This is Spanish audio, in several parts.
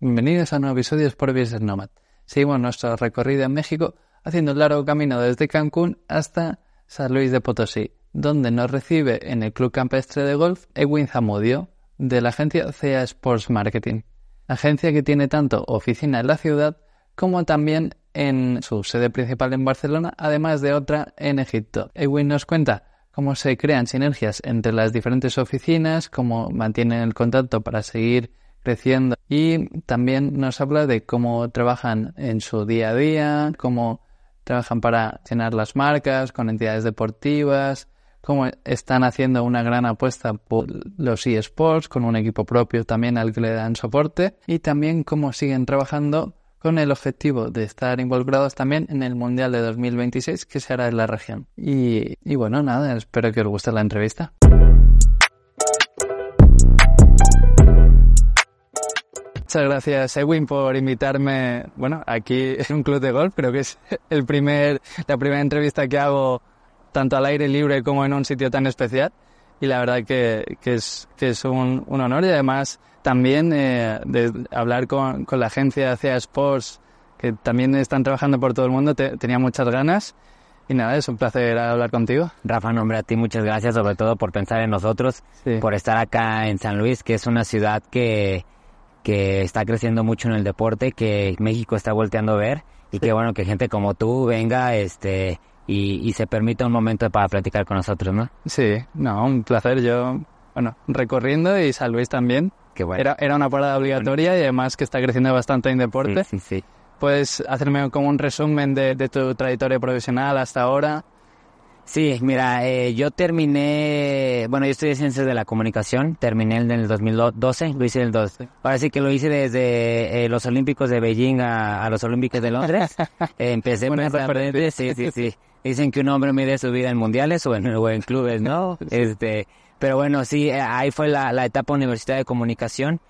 Bienvenidos a un nuevo episodio de Sport Business Nomad. Seguimos nuestro recorrido en México haciendo un largo camino desde Cancún hasta San Luis de Potosí, donde nos recibe en el Club Campestre de Golf Edwin Zamudio, de la agencia CEA Sports Marketing. Agencia que tiene tanto oficina en la ciudad como también en su sede principal en Barcelona, además de otra en Egipto. Edwin nos cuenta cómo se crean sinergias entre las diferentes oficinas, cómo mantienen el contacto para seguir creciendo. Y también nos habla de cómo trabajan en su día a día, cómo trabajan para llenar las marcas con entidades deportivas, cómo están haciendo una gran apuesta por los eSports con un equipo propio también al que le dan soporte y también cómo siguen trabajando con el objetivo de estar involucrados también en el Mundial de 2026 que se hará en la región. Y, bueno, nada, espero que os guste la entrevista. Muchas gracias, Edwin, por invitarme. Bueno, aquí en un club de golf. Creo que es el primer, la primera entrevista que hago tanto al aire libre como en un sitio tan especial. Y la verdad que, que es, que es un, un honor y además también eh, de hablar con, con la agencia CEA Sports, que también están trabajando por todo el mundo, te- tenía muchas ganas. Y nada, es un placer hablar contigo. Rafa, nombre a ti, muchas gracias sobre todo por pensar en nosotros, Sí. por estar acá en San Luis, que es una ciudad que, que está creciendo mucho en el deporte, que México está volteando a ver y que bueno que gente como tú venga este y, y se permita un momento para platicar con nosotros, ¿no? Sí, no, un placer. Yo, bueno, recorriendo y San Luis también. Qué bueno. Era, era una parada obligatoria y además que está creciendo bastante en deporte. Sí, sí, sí. ¿Puedes hacerme como un resumen de, de tu trayectoria profesional hasta ahora? Sí, mira, eh, yo terminé, bueno, yo estudié Ciencias de la Comunicación, terminé en el 2012, lo hice en el 2. Ahora sí que lo hice desde eh, los Olímpicos de Beijing a, a los Olímpicos de Londres. Eh, empecé referencia. sí, sí, sí. Dicen que un hombre mide su vida en mundiales o en, o en clubes, ¿no? Este, pero bueno, sí, eh, ahí fue la, la etapa universitaria de comunicación.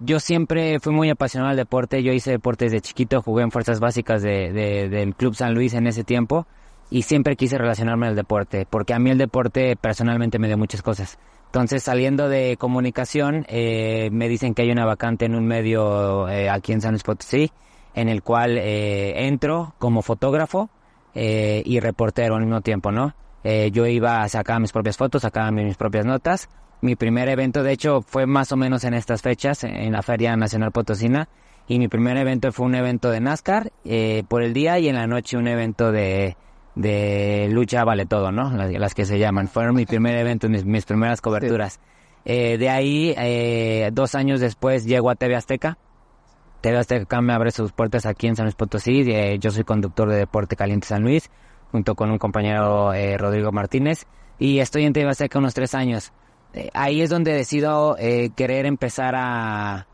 Yo siempre fui muy apasionado al deporte, yo hice deporte desde chiquito, jugué en fuerzas básicas de, de- del Club San Luis en ese tiempo y siempre quise relacionarme al deporte, porque a mí el deporte personalmente me dio muchas cosas. Entonces, saliendo de comunicación, eh, me dicen que hay una vacante en un medio eh, aquí en San Luis Potosí, en el cual eh, entro como fotógrafo eh, y reportero al mismo tiempo, ¿no? Eh, yo iba, sacaba mis propias fotos, sacaba mis propias notas. Mi primer evento, de hecho, fue más o menos en estas fechas, en la Feria Nacional Potosina. Y mi primer evento fue un evento de NASCAR eh, por el día y en la noche un evento de, de lucha vale todo, ¿no? Las, las que se llaman. Fueron mi primer evento, mis, mis primeras coberturas. Eh, de ahí, eh, dos años después, llego a TV Azteca. TV Azteca me abre sus puertas aquí en San Luis Potosí. Eh, yo soy conductor de Deporte Caliente San Luis, junto con un compañero eh, Rodrigo Martínez. Y estoy en TV Azteca unos tres años. Eh, ahí es donde decido eh, querer empezar a,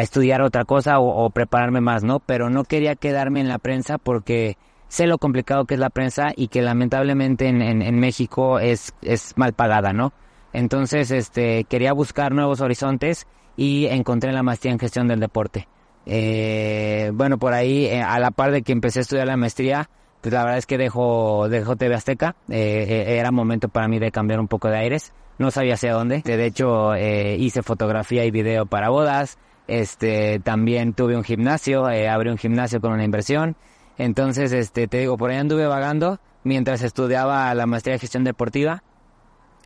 estudiar otra cosa o, prepararme más, ¿no? Pero no quería quedarme en la prensa porque sé lo complicado que es la prensa y que lamentablemente en, en, en México es, es mal pagada, ¿no? Entonces, este, quería buscar nuevos horizontes y encontré la maestría en gestión del deporte. Eh, bueno, por ahí, eh, a la par de que empecé a estudiar la maestría, pues la verdad es que dejo, dejo TV Azteca. Eh, eh, era momento para mí de cambiar un poco de aires. No sabía hacia dónde. De hecho, eh, hice fotografía y video para bodas. Este, también tuve un gimnasio, eh, abrí un gimnasio con una inversión. Entonces, este, te digo, por ahí anduve vagando mientras estudiaba la maestría de gestión deportiva.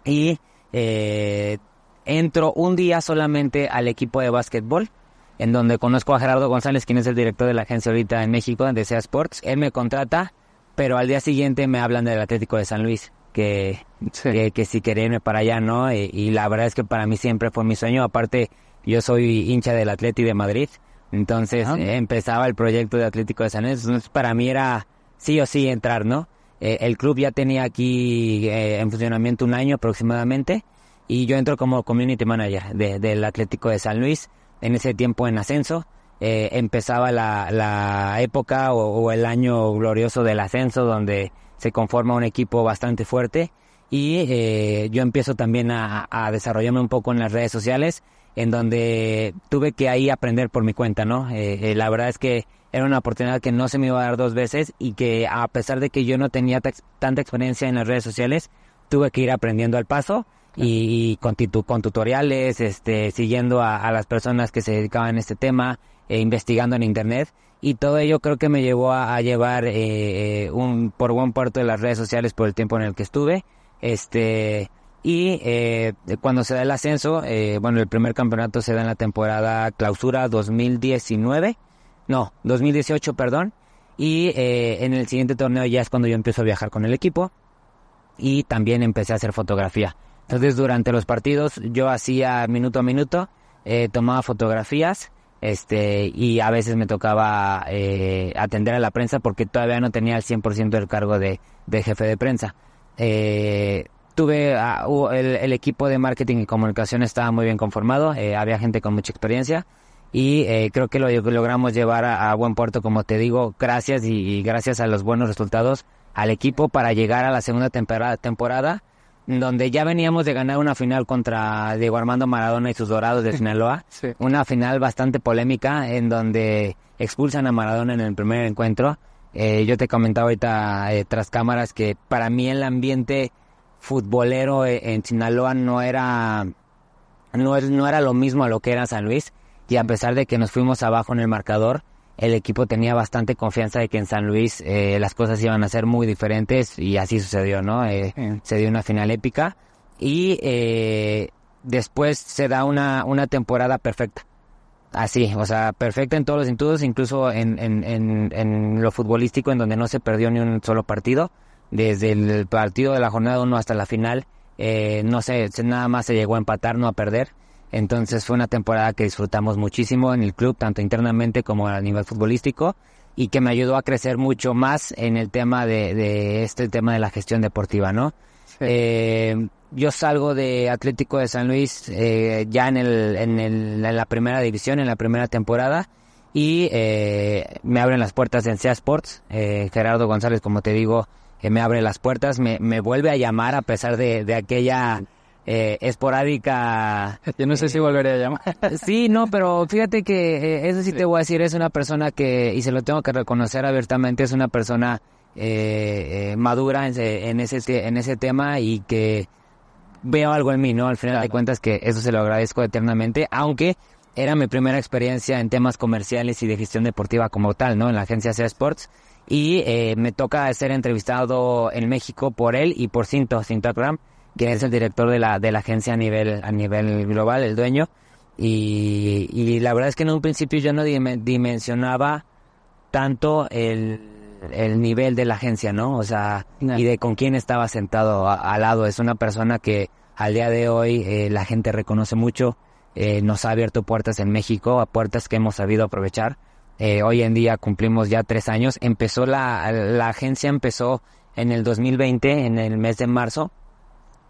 Y eh, entro un día solamente al equipo de básquetbol, en donde conozco a Gerardo González, quien es el director de la agencia ahorita en México, de SEA Sports. Él me contrata, pero al día siguiente me hablan del Atlético de San Luis, que, Sí. que, que si quería irme para allá, ¿no? Y, y la verdad es que para mí siempre fue mi sueño. Aparte, yo soy hincha del Atleti de Madrid, entonces Ah. eh, empezaba el proyecto de Atlético de San Luis. Entonces, para mí era sí o sí entrar, ¿no? Eh, el club ya tenía aquí eh, en funcionamiento un año aproximadamente y yo entro como community manager de- del Atlético de San Luis, en ese tiempo en ascenso. Eh, empezaba la, la época o, el año glorioso del ascenso donde se conforma un equipo bastante fuerte y eh, yo empiezo también a, a desarrollarme un poco en las redes sociales en donde tuve que ahí aprender por mi cuenta, ¿no? Eh, la verdad es que era una oportunidad que no se me iba a dar dos veces y que a pesar de que yo no tenía tanta experiencia en las redes sociales, tuve que ir aprendiendo al paso y, con, titu- con tutoriales, este, siguiendo a, las personas que se dedicaban a este tema, e investigando en internet. Y todo ello creo que me llevó a, llevar eh, eh, un por buen puerto de las redes sociales por el tiempo en el que estuve, este y eh, cuando se da el ascenso, eh, bueno, el primer campeonato se da en la temporada clausura 2019, no, 2018, perdón, y eh, en el siguiente torneo ya es cuando yo empiezo a viajar con el equipo. Y también empecé a hacer fotografía. Entonces durante los partidos yo hacía minuto a minuto, eh, tomaba fotografías, este, y a veces me tocaba eh, atender a la prensa porque todavía no tenía el 100% del cargo de, de jefe de prensa. Eh, tuve ah, hubo- el, el equipo de marketing y comunicación estaba muy bien conformado, eh, había gente con mucha experiencia y eh, creo que lo logramos llevar a, a buen puerto, como te digo, gracias y gracias a los buenos resultados al equipo para llegar a la segunda temporada, temporada donde ya veníamos de ganar una final contra Diego Armando Maradona y sus Dorados de Sinaloa, Sí. una final bastante polémica en donde expulsan a Maradona en el primer encuentro. Eh, yo te comentaba ahorita eh, tras cámaras que para mí el ambiente futbolero eh, en Sinaloa no era no, no era lo mismo a lo que era San Luis y a pesar de que nos fuimos abajo en el marcador, el equipo tenía bastante confianza de que en San Luis eh, las cosas iban a ser muy diferentes y así sucedió, ¿no? Eh, Sí. Se dio una final épica y eh, después se da una, una temporada perfecta. Así, o sea, perfecta en todos los sentidos, incluso en, en, en, en lo futbolístico, en donde no se perdió ni un solo partido. Desde el partido de la jornada 1 hasta la final, eh, no sé, se- nada más se llegó a empatar, no a perder. Entonces fue una temporada que disfrutamos muchísimo en el club, tanto internamente como a nivel futbolístico, y que me ayudó a crecer mucho más en el tema de, de este tema de la gestión deportiva, ¿no? Sí. Eh, yo salgo de Atlético de San Luis eh, ya en, el, en, el- en la primera división, en la primera temporada, y eh, me abren las puertas en SEA Sports. Eh, Gerardo González, como te digo, eh, me abre las puertas, me, me vuelve a llamar a pesar de, de aquella eh, esporádica Yo no sé si volveré a llamar. Sí, no, pero fíjate que eh, eso sí, te voy a decir, es una persona que, y se lo tengo que reconocer abiertamente, es una persona eh, eh, madura en, ese- en, ese, en ese tema y que veo algo en mí, ¿no? Al final de cuentas que eso se lo agradezco eternamente, aunque era mi primera experiencia en temas comerciales y de gestión deportiva como tal, ¿no? En la agencia C Sports. Y eh, me toca ser entrevistado en México por él y por Cinto, Cinto Que es el director de la, de la agencia a nivel, a nivel global, el dueño. Y, y la verdad es que en un principio yo no dime- dimensionaba tanto el, el nivel de la agencia, ¿no? O sea, y de con quién estaba sentado al lado. Es una persona que al día de hoy eh, la gente reconoce mucho, eh, nos ha abierto puertas en México, a puertas que hemos sabido aprovechar. Eh, hoy en día cumplimos ya tres años. Empezó la, la agencia empezó en el 2020, en el mes de marzo,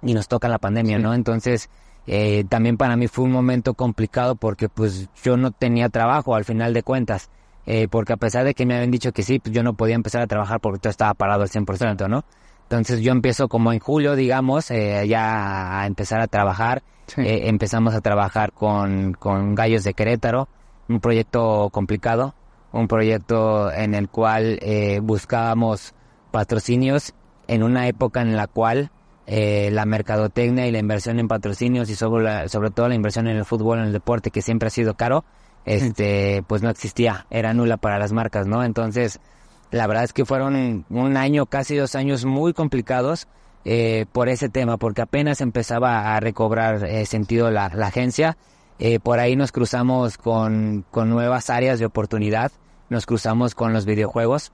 y nos toca la pandemia, Sí. ¿no? Entonces, eh, también para mí fue un momento complicado porque pues yo no tenía trabajo al final de cuentas. Eh, porque a pesar de que me habían dicho que sí, pues yo no podía empezar a trabajar porque todo estaba parado al 100%, ¿no? Entonces yo empiezo como en julio, digamos, eh, ya a empezar a trabajar. Sí. Eh, empezamos a trabajar con, con Gallos de Querétaro, un proyecto complicado, un proyecto en el cual eh, buscábamos patrocinios en una época en la cual eh, la mercadotecnia y la inversión en patrocinios y sobre, la- sobre todo la inversión en el fútbol, en el deporte, que siempre ha sido caro, este, pues no existía, era nula para las marcas, ¿no? Entonces, la verdad es que fueron un año, casi dos años muy complicados eh, por ese tema, porque apenas empezaba a recobrar eh, sentido la, la agencia. Eh, por ahí nos cruzamos con, con nuevas áreas de oportunidad, nos cruzamos con los videojuegos,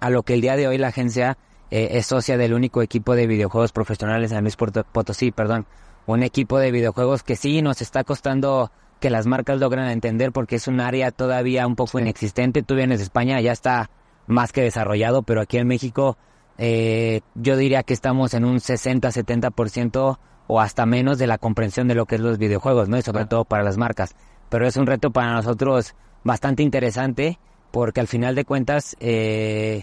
a lo que el día de hoy la agencia eh, es socia del único equipo de videojuegos profesionales en Luis Potosí, perdón, un equipo de videojuegos que sí nos está costando que las marcas logran entender porque es un área todavía un poco Sí. inexistente. Tú vienes de España, ya está más que desarrollado, pero aquí en México eh, yo diría que estamos en un 60-70% o hasta menos de la comprensión de lo que es los videojuegos, ¿no? Y sobre todo para las marcas. Pero es un reto para nosotros bastante interesante porque al final de cuentas eh,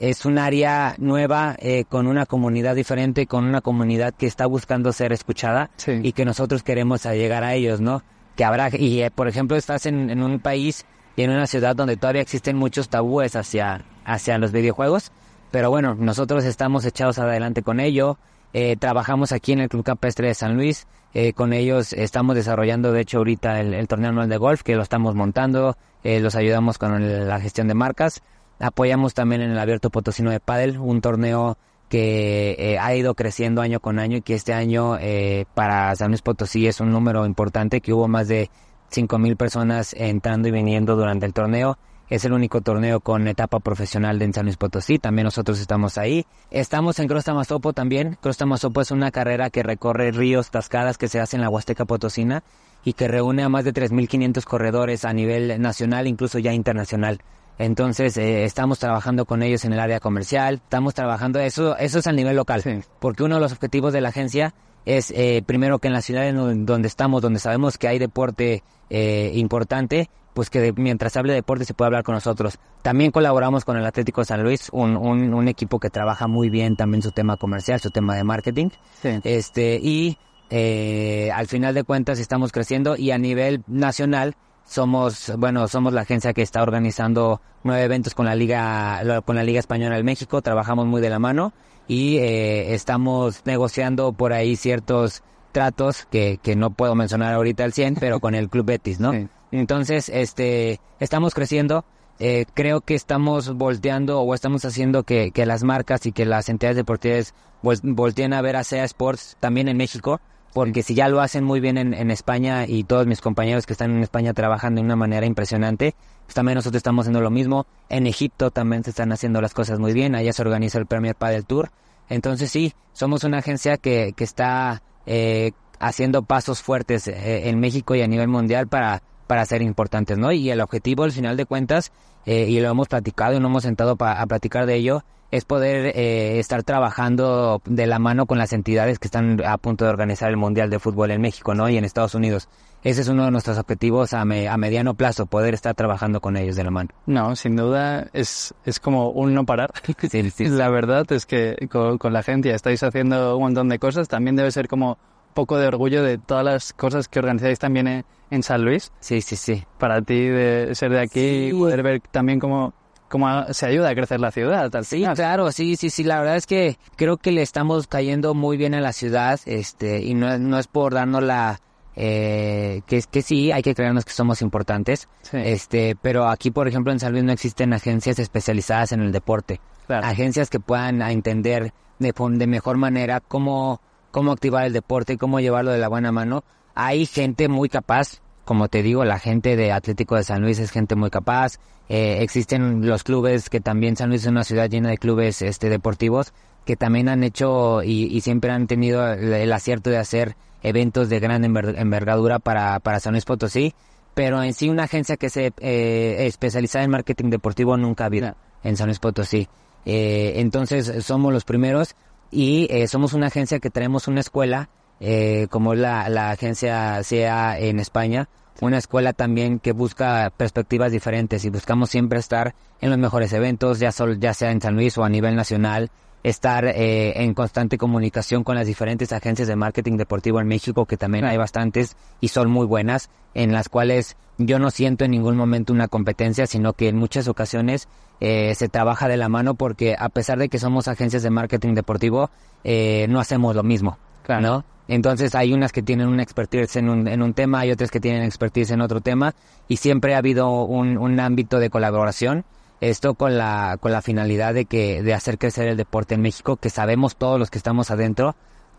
es un área nueva eh, con una comunidad diferente, con una comunidad que está buscando ser escuchada Sí. y que nosotros queremos llegar a ellos, ¿no? Que habrá, y eh, por ejemplo estás en, en un país y en una ciudad donde todavía existen muchos tabúes hacia, hacia los videojuegos, pero bueno, nosotros estamos echados adelante con ello, eh, trabajamos aquí en el Club Campestre de San Luis, eh, con ellos estamos desarrollando de hecho ahorita el, el torneo anual de golf que lo estamos montando, eh, los ayudamos con el- la gestión de marcas, apoyamos también en el Abierto Potosino de Padel, un torneo que eh, ha ido creciendo año con año y que este año eh, para San Luis Potosí es un número importante, que hubo más de 5.000 personas entrando y viniendo durante el torneo. Es el único torneo con etapa profesional de San Luis Potosí, también nosotros estamos ahí. Estamos en Cross Tamazopo también. Cross Tamazopo es una carrera que recorre ríos, cascadas que se hace en la Huasteca Potosina y que reúne a más de 3.500 corredores a nivel nacional, incluso ya internacional. Entonces, eh, estamos trabajando con ellos en el área comercial, estamos trabajando, eso, eso es a nivel local, Sí. porque uno de los objetivos de la agencia es, eh, primero, que en las ciudades en donde estamos, donde sabemos que hay deporte eh, importante, pues que de- mientras hable de deporte se puede hablar con nosotros. También colaboramos con el Atlético de San Luis, un, un, un equipo que trabaja muy bien también su tema comercial, su tema de marketing. Sí. Este, y eh, al final de cuentas estamos creciendo y a nivel nacional somos, bueno, somos la agencia que está organizando nueve eventos con la Liga, con la Liga Española del México, trabajamos muy de la mano y eh, estamos negociando por ahí ciertos tratos que, que no puedo mencionar ahorita al 100, pero con el Club Betis, ¿no? Sí. Entonces, este, estamos creciendo. Eh, creo que estamos volteando o estamos haciendo que, que las marcas y que las entidades deportivas vol- volteen a ver a SEA Sports también en México, porque si ya lo hacen muy bien en, en España y todos mis compañeros que están en España trabajando de una manera impresionante, pues también nosotros estamos haciendo lo mismo. En Egipto también se están haciendo las cosas muy bien, allá se organiza el Premier Padel Tour. Entonces sí, somos una agencia que, que está eh, haciendo pasos fuertes eh, en México y a nivel mundial para, para ser importantes, ¿no? Y el objetivo, al final de cuentas, eh, y lo hemos platicado y no hemos sentado pa- a platicar de ello, es poder eh, estar trabajando de la mano con las entidades que están a punto de organizar el Mundial de Fútbol en México, ¿no? Y en Estados Unidos. Ese es uno de nuestros objetivos a, me- a mediano plazo, poder estar trabajando con ellos de la mano. No, sin duda es, es como un no parar. Sí, sí, La verdad es que con, con la agencia estáis haciendo un montón de cosas. También debe ser como poco de orgullo de todas las cosas que organizáis también en, en San Luis. sí, sí, sí. Para ti de ser de aquí Sí. y poder ver también cómo, cómo se ayuda a crecer la ciudad. Al Sí, final. claro, sí, sí, sí. La verdad es que creo que le estamos cayendo muy bien a la ciudad, este, y no, es- no es por darnos la, eh, que, que sí, hay que creernos que somos importantes, Sí. este, pero aquí, por ejemplo, en San Luis no existen agencias especializadas en el deporte, Claro. agencias que puedan entender de, de mejor manera cómo, cómo activar el deporte y cómo llevarlo de la buena mano. Hay gente muy capaz, como te digo, la gente de Atlético de San Luis es gente muy capaz. Eh, existen los clubes que también San Luis es una ciudad llena de clubes este deportivos que también han hecho y, y siempre han tenido el, el acierto de hacer eventos de gran enver- envergadura para, para San Luis Potosí. Pero en sí una agencia que se eh, especializada en marketing deportivo nunca ha habido en San Luis Potosí. Eh, entonces somos los primeros y eh, somos una agencia que traemos una escuela, eh, como la, la agencia SEA en España, una escuela también que busca perspectivas diferentes y buscamos siempre estar en los mejores eventos, ya, sol- ya sea en San Luis o a nivel nacional, estar eh, en constante comunicación con las diferentes agencias de marketing deportivo en México, que también hay bastantes y son muy buenas, en las cuales yo no siento en ningún momento una competencia, sino que en muchas ocasiones eh, se trabaja de la mano porque a pesar de que somos agencias de marketing deportivo, eh, no hacemos lo mismo, Claro. ¿no? Entonces hay unas que tienen una expertise en un, en un tema, hay otras que tienen expertise en otro tema y siempre ha habido un, un ámbito de colaboración. Esto con la, con la finalidad de que, de hacer crecer el deporte en México, que sabemos todos los que estamos adentro,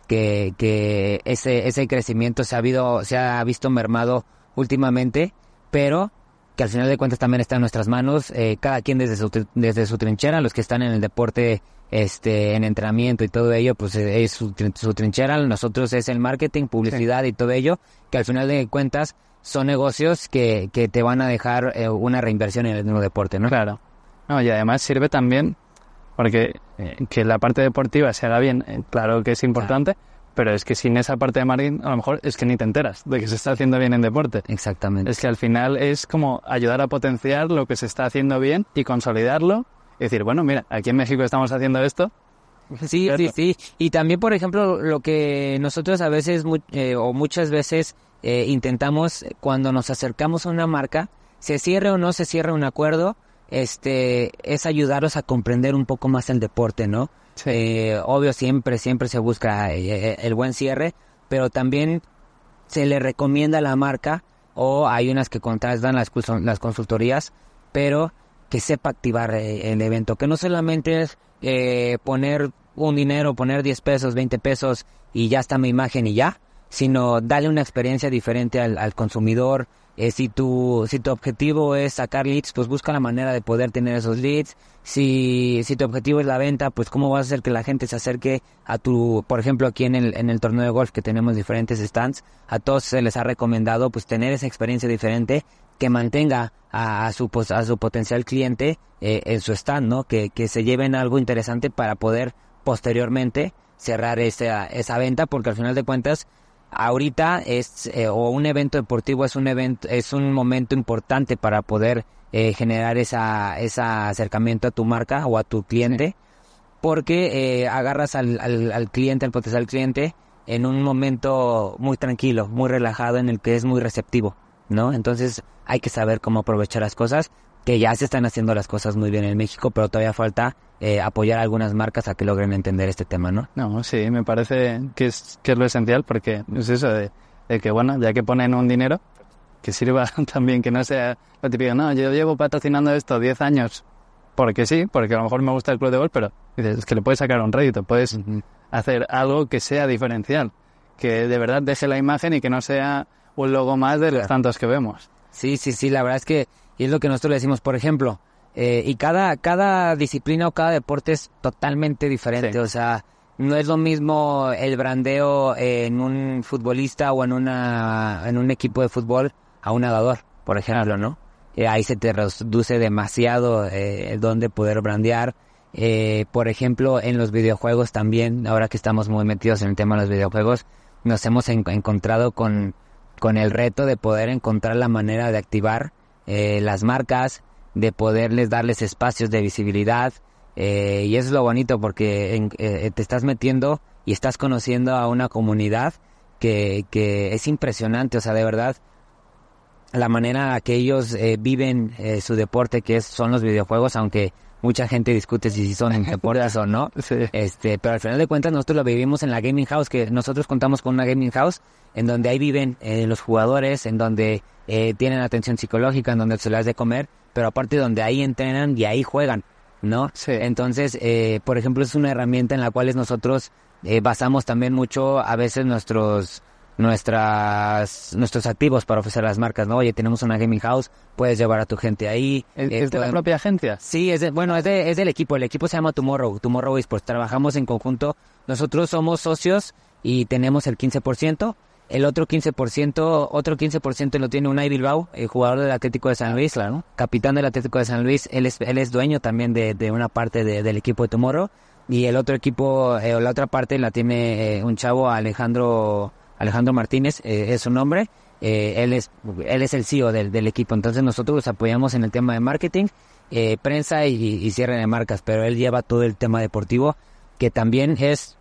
que, que ese, ese crecimiento se ha habido, se ha visto mermado últimamente, pero que al final de cuentas también está en nuestras manos, eh, cada quien desde su, desde su trinchera, los que están en el deporte, este, en entrenamiento y todo ello, pues eh, es su, su trinchera, nosotros es el marketing, publicidad y todo ello, que al final de cuentas son negocios que, que te van a dejar eh, una reinversión en el mismo deporte, ¿no? Claro. No, y además sirve también Porque eh, que la parte deportiva se haga bien, eh, claro que es importante, pero es que sin esa parte de marketing, a lo mejor es que ni te enteras de que se está haciendo bien en deporte. Exactamente. Es que al final es como ayudar a potenciar lo que se está haciendo bien y consolidarlo. Y decir, bueno, mira, aquí en México estamos haciendo esto. Sí, sí, sí. Y también, por ejemplo, lo que nosotros a veces eh, o muchas veces eh, intentamos cuando nos acercamos a una marca, se cierre o no se cierre un acuerdo, este, es ayudarlos a comprender un poco más el deporte, ¿no? Sí. Eh, obvio, siempre, siempre se busca eh, el buen cierre, pero también se le recomienda a la marca o hay unas que contratan las, las consultorías, pero que sepa activar el evento, que no solamente es eh, poner un dinero, poner 10 pesos, 20 pesos y ya está mi imagen y ya, sino darle una experiencia diferente al, al consumidor. Eh, si tu si tu objetivo es sacar leads, pues busca la manera de poder tener esos leads. Si si tu objetivo es la venta, pues cómo vas a hacer que la gente se acerque a tu, por ejemplo, aquí en el en el torneo de golf que tenemos diferentes stands, a todos se les ha recomendado pues tener esa experiencia diferente que mantenga a, a su pos- a su potencial cliente eh, en su stand, ¿no? Que, que se lleven algo interesante para poder posteriormente cerrar esa, esa venta, porque al final de cuentas, ahorita es, eh, o un evento deportivo es un evento, es un momento importante para poder eh, generar esa, esa acercamiento a tu marca o a tu cliente, porque eh, agarras al, al, al cliente, al potencial cliente, en un momento muy tranquilo, muy relajado, en el que es muy receptivo, ¿no? Entonces hay que saber cómo aprovechar las cosas, que ya se están haciendo las cosas muy bien en México, pero todavía falta eh, apoyar a algunas marcas a que logren entender este tema, ¿no? No, sí, me parece que es, que es lo esencial porque es eso de, de que, bueno, ya que ponen un dinero, que sirva también, que no sea lo típico, no, yo llevo patrocinando esto 10 años porque sí, porque a lo mejor me gusta el club de golf, pero dices, es que le puedes sacar un rédito, puedes hacer algo que sea diferencial, que de verdad deje la imagen y que no sea un logo más de los tantos que vemos. Sí, sí, sí, la verdad es que y es lo que nosotros le decimos, por ejemplo, eh, y cada, cada disciplina o cada deporte es totalmente diferente, Sí. o sea, no es lo mismo el brandeo en un futbolista o en una en un equipo de fútbol a un nadador, por ejemplo, ¿no? Eh, ahí se te reduce demasiado eh, donde poder brandear. Eh, por ejemplo, en los videojuegos también, ahora que estamos muy metidos en el tema de los videojuegos, nos hemos en- encontrado con, con el reto de poder encontrar la manera de activar eh, las marcas, de poderles darles espacios de visibilidad. eh, y eso es lo bonito porque en- eh, te estás metiendo y estás conociendo a una comunidad que, que es impresionante, o sea, de verdad, la manera que ellos eh, viven su deporte, que es, son los videojuegos, aunque mucha gente discute si son deportes o no. Sí. Este, pero al final de cuentas nosotros lo vivimos en la gaming house, que nosotros contamos con una gaming house en donde ahí viven eh, los jugadores, en donde eh, tienen atención psicológica, en donde se les de comer, pero aparte donde ahí entrenan y ahí juegan, ¿no? Sí. Entonces, eh, por ejemplo, es una herramienta en la cual nosotros eh, basamos también mucho a veces nuestros nuestras nuestros activos para ofrecer a las marcas, ¿no? Oye, tenemos una gaming house, puedes llevar a tu gente ahí. ¿Es, eh, de la pueden- propia agencia? Sí, es de- bueno, es, de- es del equipo. El equipo se llama Tomorrow, Tomorrow Esports. Trabajamos en conjunto. Nosotros somos socios y tenemos el 15%. El otro 15%, otro 15% lo tiene Unai Bilbao, el jugador del Atlético de San Luis, capitán del Atlético de San Luis. Él es, él es dueño también de, de una parte de- del equipo de Tomorrow. Y el otro equipo, eh, la otra parte la tiene eh, un chavo, Alejandro, Alejandro Martínez, eh, es su nombre. Eh, él es él es el CEO del, del equipo. Entonces nosotros los apoyamos en el tema de marketing, eh, prensa y, cierre de marcas. Pero él lleva todo el tema deportivo, que también es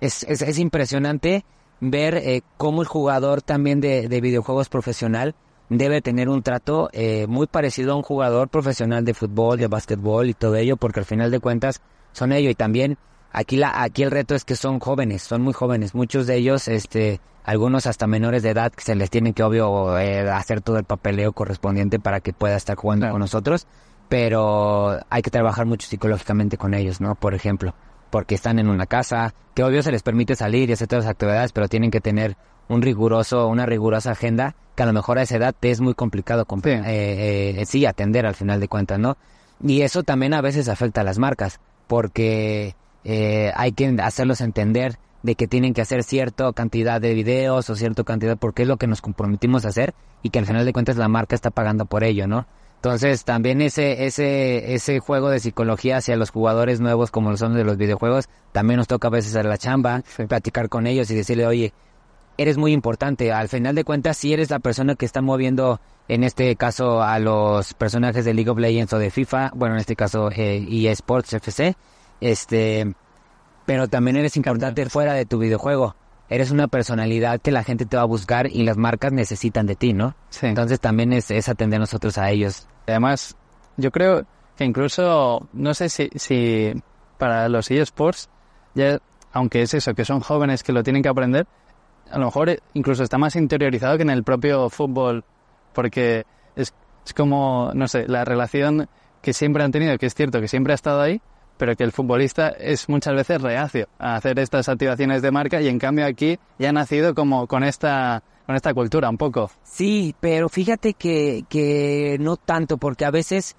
es, es, es impresionante ver eh, cómo el jugador también de, de videojuegos profesional debe tener un trato eh, muy parecido a un jugador profesional de fútbol, de básquetbol y todo ello, porque al final de cuentas son ellos y también aquí la aquí el reto es que son jóvenes, son muy jóvenes, muchos de ellos este algunos hasta menores de edad que se les tiene que obvio eh, hacer todo el papeleo correspondiente para que pueda estar jugando Claro. con nosotros, pero hay que trabajar mucho psicológicamente con ellos, ¿no? Por ejemplo, porque están en una casa, que obvio se les permite salir y hacer todas las actividades, pero tienen que tener un riguroso, una rigurosa agenda que a lo mejor a esa edad te es muy complicado comp- Sí. eh, eh, sí, atender al final de cuentas, ¿no? Y eso también a veces afecta a las marcas, porque eh, hay que hacerlos entender de que tienen que hacer cierta cantidad de videos o cierta cantidad, porque es lo que nos comprometimos a hacer y que al final de cuentas la marca está pagando por ello, ¿no? Entonces también ese, ese, ese juego de psicología hacia los jugadores nuevos como son de los videojuegos, también nos toca a veces hacer la chamba, platicar con ellos y decirle, oye, eres muy importante. Al final de cuentas, si eres la persona que está moviendo, en este caso, a los personajes de League of Legends o de FIFA, bueno, en este caso, eh, eSports FC, este, pero también eres importante fuera de tu videojuego. Eres una personalidad que la gente te va a buscar y las marcas necesitan de ti, ¿no? Sí. Entonces también es, es atender nosotros a ellos. Además, yo creo que incluso, no sé si, si para los eSports, ya, aunque es eso, que son jóvenes que lo tienen que aprender, a lo mejor incluso está más interiorizado que en el propio fútbol, porque es, es como, no sé, la relación que siempre han tenido, que es cierto que siempre ha estado ahí, pero que el futbolista es muchas veces reacio a hacer estas activaciones de marca y en cambio aquí ya ha nacido como con esta con esta cultura un poco. Sí, pero fíjate que, que no tanto, porque a veces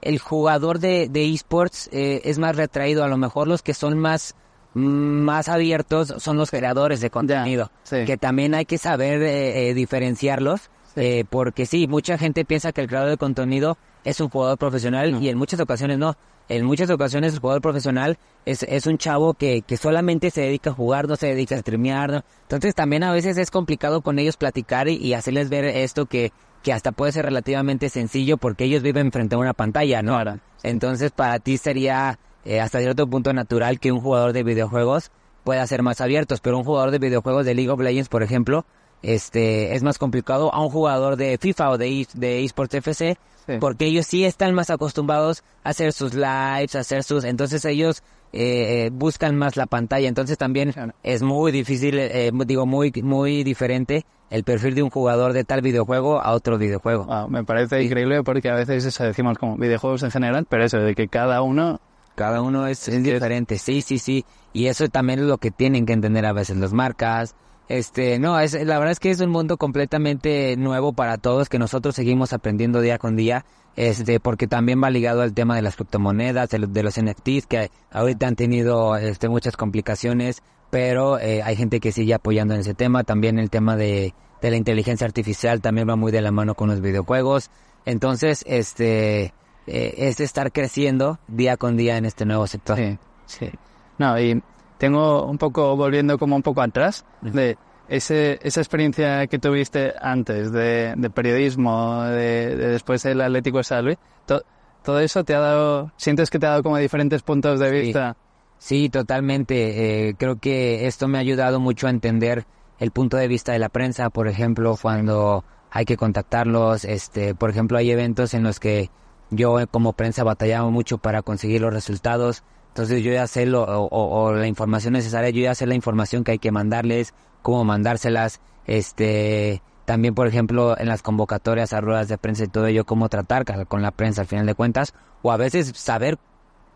el jugador de, de esports eh, es más retraído, a lo mejor los que son más más abiertos son los creadores de contenido, sí. que también hay que saber eh, eh, diferenciarlos, eh, porque sí, mucha gente piensa que el creador de contenido es un jugador profesional y en muchas ocasiones no. En muchas ocasiones el jugador profesional es, es un chavo que, que solamente se dedica a jugar, no se dedica a streamear. ¿no? Entonces también a veces es complicado con ellos platicar y, y hacerles ver esto que, que hasta puede ser relativamente sencillo porque ellos viven frente a una pantalla, ¿no? Claro. Entonces para ti sería eh, hasta cierto punto natural que un jugador de videojuegos pueda ser más abiertos, pero un jugador de videojuegos de League of Legends, por ejemplo, este es más complicado a un jugador de FIFA o de, e- de eSports FC, Sí. porque ellos sí están más acostumbrados a hacer sus lives, a hacer sus, entonces ellos eh, eh, buscan más la pantalla, entonces también es muy difícil, eh, digo muy muy diferente el perfil de un jugador de tal videojuego a otro videojuego. Wow, me parece increíble porque a veces eso decimos como videojuegos en general, pero eso de que cada uno Cada uno es, es diferente, sí, sí, sí. Y eso también es lo que tienen que entender a veces las marcas. Este, no, es, la verdad es que es un mundo completamente nuevo para todos que nosotros seguimos aprendiendo día con día. Este, porque también va ligado al tema de las criptomonedas, de, de los NFTs, que ahorita han tenido este, muchas complicaciones, pero eh, hay gente que sigue apoyando en ese tema. También el tema de, de la inteligencia artificial también va muy de la mano con los videojuegos. Entonces, este, eh, es estar creciendo día con día en este nuevo sector. Sí, sí. No, y tengo un poco, volviendo como un poco atrás, de ese, esa experiencia que tuviste antes de, de periodismo, de, de después del Atlético de San Luis, to- todo eso te ha dado, sientes que te ha dado como diferentes puntos de vista. Sí, totalmente. Eh, creo que esto me ha ayudado mucho a entender el punto de vista de la prensa, por ejemplo, cuando hay que contactarlos. Este, por ejemplo, hay eventos en los que yo como prensa batallaba mucho para conseguir los resultados. Entonces yo ya sé lo, o, o- o la información necesaria, yo ya sé la información que hay que mandarles, cómo mandárselas. Este, también, por ejemplo, en las convocatorias a ruedas de prensa y todo ello, cómo tratar con la prensa al final de cuentas. O a veces saber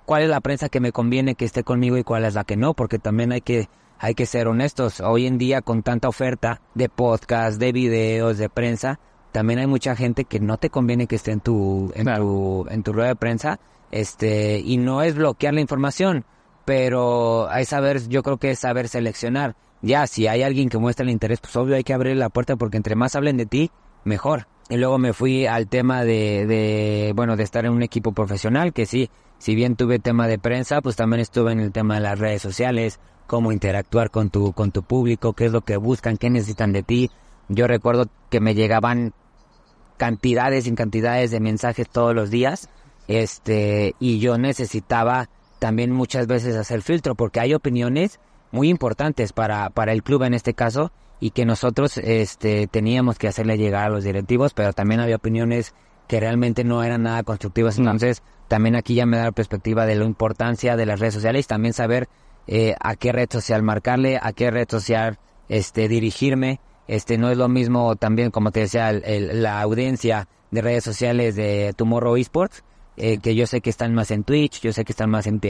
cuál es la prensa que me conviene que esté conmigo y cuál es la que no, porque también hay que hay que ser honestos. Hoy en día con tanta oferta de podcast, de videos, de prensa, también hay mucha gente que no te conviene que esté en tu en Claro. tu en tu rueda de prensa, este y no es bloquear la información, pero hay saber, yo creo que es saber seleccionar. Ya si hay alguien que muestra el interés, pues obvio hay que abrir la puerta porque entre más hablen de ti, mejor. Y luego me fui al tema de, de, bueno, de estar en un equipo profesional, que sí, si bien tuve tema de prensa, pues también estuve en el tema de las redes sociales, cómo interactuar con tu, con tu público, qué es lo que buscan, qué necesitan de ti. Yo recuerdo que me llegaban cantidades y cantidades de mensajes todos los días, este, y yo necesitaba también muchas veces hacer filtro, porque hay opiniones muy importantes para, para el club en este caso, y que nosotros este, teníamos que hacerle llegar a los directivos, pero también había opiniones que realmente no eran nada constructivas. Entonces, también aquí ya me da la perspectiva de la importancia de las redes sociales, también saber eh, a qué red social marcarle, a qué red social este, dirigirme. Este, no es lo mismo también, como te decía, el- el- la audiencia de redes sociales de Tomorrow Esports, eh, que yo sé que están más en Twitch, yo sé que están más en, eh,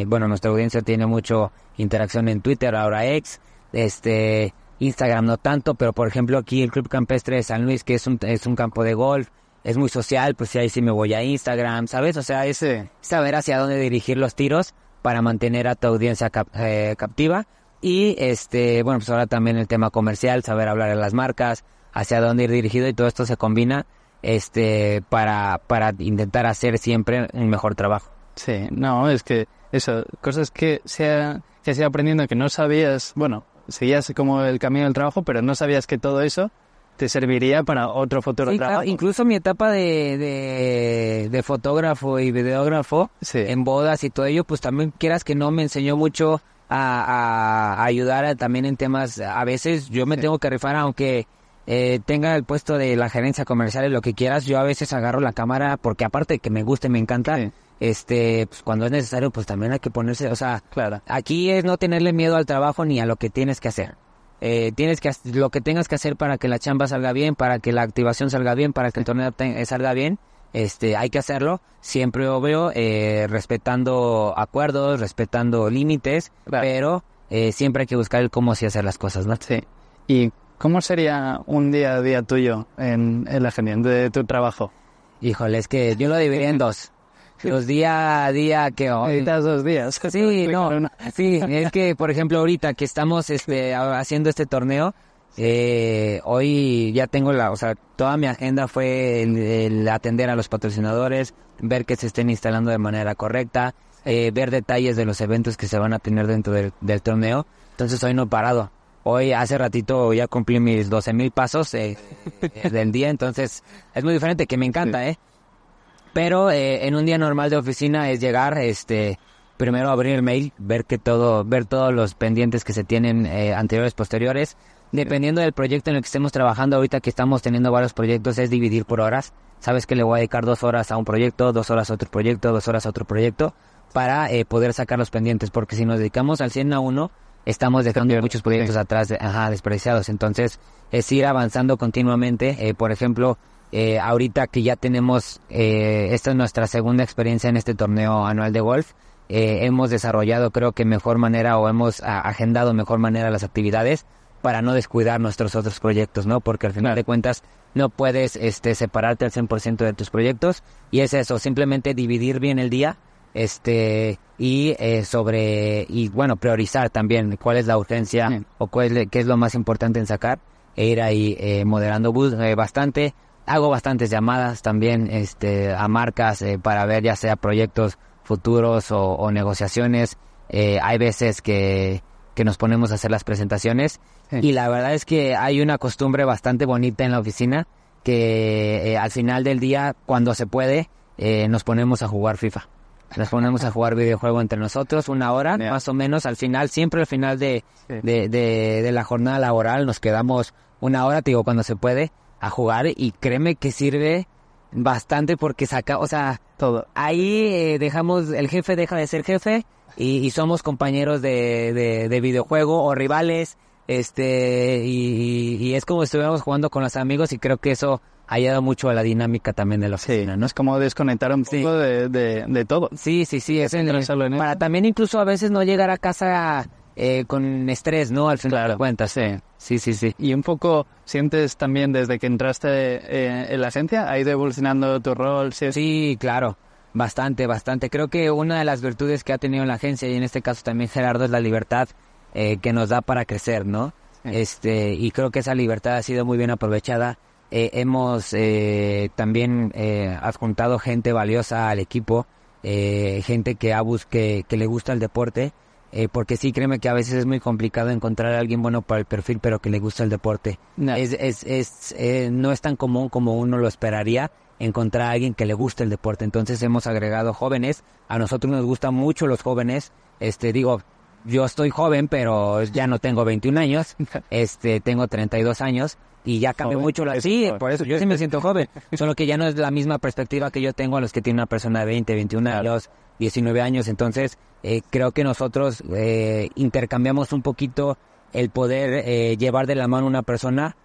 eh, bueno, nuestra audiencia tiene mucho interacción en Twitter, ahora X, este, Instagram no tanto, pero por ejemplo aquí el Club Campestre de San Luis, que es un, es un campo de golf, es muy social, pues ahí sí me voy a Instagram, ¿sabes? O sea, es Sí. saber hacia dónde dirigir los tiros para mantener a tu audiencia cap- eh, captiva. Y este, bueno, pues ahora también el tema comercial, saber hablar de las marcas, hacia dónde ir dirigido y todo esto se combina este, para, para intentar hacer siempre un mejor trabajo. Sí, no, es que eso, cosas que se ha, que se aprendiendo que no sabías, bueno, seguías como el camino del trabajo, pero no sabías que todo eso te serviría para otro futuro Sí, trabajo. claro, incluso mi etapa de, de, de fotógrafo y videógrafo Sí. en bodas y todo ello, pues también quieras que no me enseñó mucho a, a- a ayudar a- también en temas, a veces yo me tengo que rifar aunque eh, tenga el puesto de la gerencia comercial y lo que quieras, yo a veces agarro la cámara porque aparte de que me gusta y me encanta, Sí. este, pues cuando es necesario pues también hay que ponerse, o sea, Claro. Aquí es no tenerle miedo al trabajo ni a lo que tienes que hacer. Eh, tienes que lo que tengas que hacer para que la chamba salga bien, para que la activación salga bien, para que el torneo eh, salga bien. Este, hay que hacerlo siempre obvio, eh, respetando acuerdos, respetando límites, Claro. pero eh, siempre hay que buscar el cómo sí hacer las cosas, ¿no? Sí. ¿Y cómo sería un día a día tuyo en, en la gestión de tu trabajo? Híjole, es que yo lo dividiría en dos. Los día a día que hoy. Editas dos días. Sí, no, sí, es que por ejemplo ahorita que estamos este, haciendo este torneo, eh, hoy ya tengo la, o sea, toda mi agenda fue el, el atender a los patrocinadores, ver que se estén instalando de manera correcta, eh, ver detalles de los eventos que se van a tener dentro del, del torneo. Entonces hoy no he parado. Hoy hace ratito ya cumplí mis 12 mil pasos eh, eh, del día, entonces es muy diferente, que me encanta, ¿eh? Pero eh, en un día normal de oficina es llegar, este, primero abrir el mail, ver que todo, ver todos los pendientes que se tienen eh, anteriores, posteriores. Dependiendo del proyecto en el que estemos trabajando, ahorita que estamos teniendo varios proyectos, es dividir por horas. Sabes que le voy a dedicar dos horas a un proyecto, dos horas a otro proyecto, dos horas a otro proyecto, para eh, poder sacar los pendientes. Porque si nos dedicamos al 100 a uno, estamos dejando muchos proyectos atrás, ajá, desperdiciados. Entonces, es ir avanzando continuamente. Eh, por ejemplo, eh, ahorita que ya tenemos, eh, esta es nuestra segunda experiencia en este torneo anual de golf, eh, hemos desarrollado creo que mejor manera o hemos a- agendado mejor manera las actividades para no descuidar nuestros otros proyectos, ¿no? Porque al final de cuentas no puedes este, separarte al 100% de tus proyectos y es eso, simplemente dividir bien el día este y eh, sobre y bueno priorizar también cuál es la urgencia Sí. o cuál es, qué es lo más importante en sacar e ir ahí eh, moderando bus eh, bastante hago bastantes llamadas también este a marcas eh, para ver ya sea proyectos futuros o, o negociaciones Eh, hay veces que que nos ponemos a hacer las presentaciones Sí. y la verdad es que hay una costumbre bastante bonita en la oficina que al final del día cuando se puede eh, nos ponemos a jugar FIFA nos ponemos a jugar videojuego entre nosotros una hora más o menos al final siempre al final de, Sí. de, de, de la jornada laboral nos quedamos una hora te digo cuando se puede a jugar y créeme que sirve bastante porque saca o sea Todo. ahí eh, dejamos, el jefe deja de ser jefe y, y somos compañeros de, de, de videojuego o rivales, este, y, y- y es como si estuviéramos jugando con los amigos y creo que eso ha ayudado mucho a la dinámica también de la oficina, ¿no? ¿no? Es como desconectar un Sí. poco de, de, de todo. Sí, sí, sí, es en- en para eso. también incluso a veces no llegar a casa eh, con estrés, ¿no? Al final de cuentas. Sí. Sí, sí, sí. Y un poco, ¿sientes también desde que entraste eh, en la agencia? ¿Ha ido evolucionando tu rol? Sí, Sí, claro. Bastante, bastante. Creo que una de las virtudes que ha tenido la agencia y en este caso también Gerardo es la libertad eh, que nos da para crecer, ¿no? Sí. Este y creo que esa libertad ha sido muy bien aprovechada. Eh, hemos eh, también eh, adjuntado gente valiosa al equipo, eh, gente que ha que, que le gusta el deporte, eh, porque sí, créeme que a veces es muy complicado encontrar a alguien bueno para el perfil, pero que le gusta el deporte. No. Es, es, es, eh, no es tan común como uno lo esperaría encontrar a alguien que le guste el deporte. Entonces hemos agregado jóvenes. A nosotros nos gustan mucho los jóvenes. Este, digo, yo estoy joven, pero ya no tengo 21 años. Este, tengo 32 años. Y ya cambió mucho la... Sí, joven. por eso yo sí me siento joven. Solo que ya no es la misma perspectiva que yo tengo a los que tiene una persona de 20, 21 Claro. años, 19 años. Entonces, eh, creo que nosotros eh, intercambiamos un poquito el poder eh, llevar de la mano a una persona